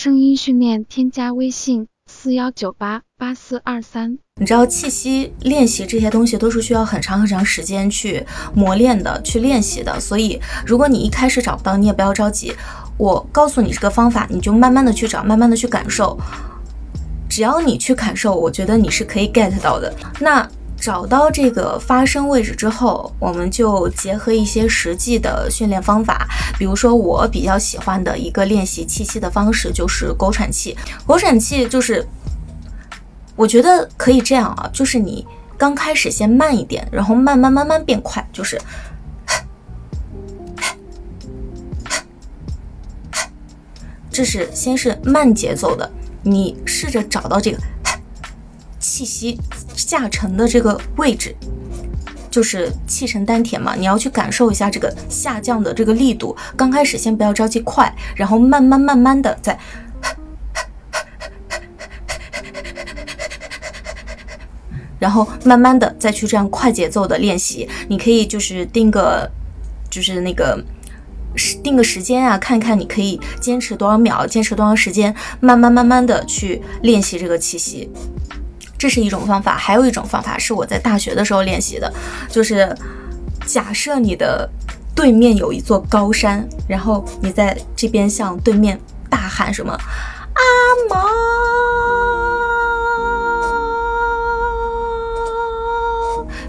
声音训练，添加微信四幺九八八四二三。你知道气息练习这些东西都是需要很长很长时间去磨练的，去练习的。所以如果你一开始找不到，你也不要着急。我告诉你这个方法，你就慢慢的去找，慢慢的去感受。只要你去感受，我觉得你是可以 get 到的。那找到这个发声位置之后，我们就结合一些实际的训练方法。比如说，我比较喜欢的一个练习气息的方式就是狗喘气。狗喘气就是。我觉得可以这样啊，就是你刚开始先慢一点，然后慢慢慢慢变快，就是，这是先是慢节奏的，你试着找到这个气息下沉的这个位置，就是气沉丹田嘛，你要去感受一下这个下降的这个力度。刚开始先不要着急快，然后慢慢慢慢的再。然后慢慢的再去这样快节奏的练习，你可以就是定个，就是那个时定个时间啊，看看你可以坚持多少秒，坚持多长时间，慢慢慢慢的去练习这个气息，这是一种方法。还有一种方法是我在大学的时候练习的，就是假设你的对面有一座高山，然后你在这边向对面大喊什么阿毛。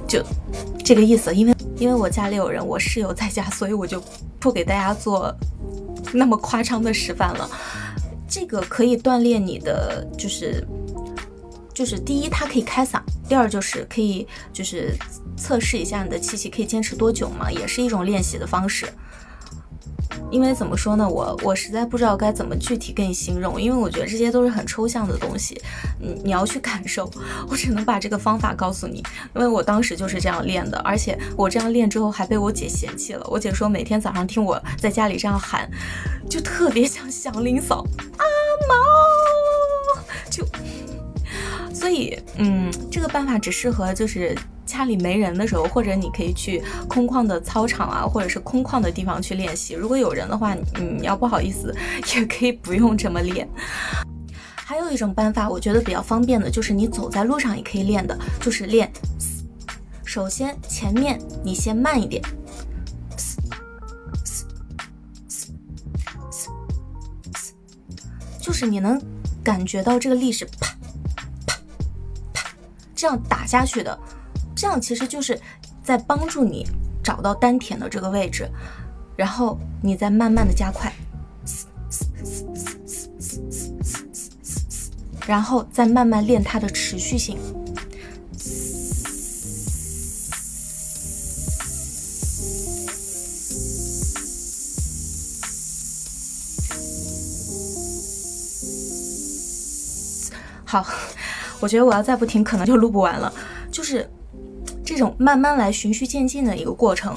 就这个意思，因为因为我家里有人，我室友在家，所以我就不给大家做那么夸张的示范了。这个可以锻炼你的，就是就是第一，它可以开嗓；第二，就是可以就是测试一下你的气息可以坚持多久嘛，也是一种练习的方式。因为怎么说呢，我我实在不知道该怎么具体跟你形容，因为我觉得这些都是很抽象的东西，你你要去感受，我只能把这个方法告诉你，因为我当时就是这样练的，而且我这样练之后还被我姐嫌弃了，我姐说每天早上听我在家里这样喊，就特别像祥林嫂。阿毛，所以嗯，这个办法只适合就是。家里没人的时候，或者你可以去空旷的操场啊，或者是空旷的地方去练习。如果有人的话，你要不好意思，也可以不用这么练。还有一种办法，我觉得比较方便的，就是你走在路上也可以练的，就是练。首先前面你先慢一点，就是你能感觉到这个力是啪这样打下去的。这样其实就是在帮助你找到丹田的这个位置，然后你再慢慢的加快，然后再慢慢练它的持续性。好，我觉得我要再不停，可能就录不完了，就是。这种慢慢来、循序渐进的一个过程，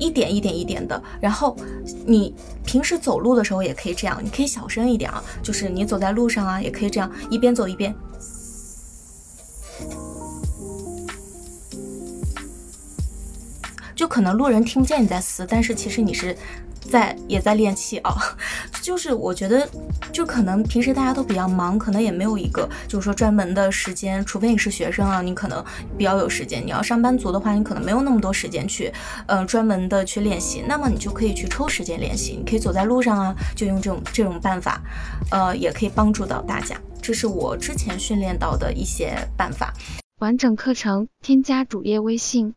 一点一点一点的。然后你平时走路的时候也可以这样，你可以小声一点啊，就是你走在路上啊，也可以这样，一边走一边，就可能路人听不见你在嘶，但是其实你是。在也在练气啊，就是我觉得，就可能平时大家都比较忙，可能也没有一个就是说专门的时间，除非你是学生啊，你可能比较有时间。你要上班族的话，你可能没有那么多时间去，呃，专门的去练习。那么你就可以去抽时间练习，你可以走在路上啊，就用这种这种办法，呃，也可以帮助到大家。这是我之前训练到的一些办法。完整课程添加主页微信。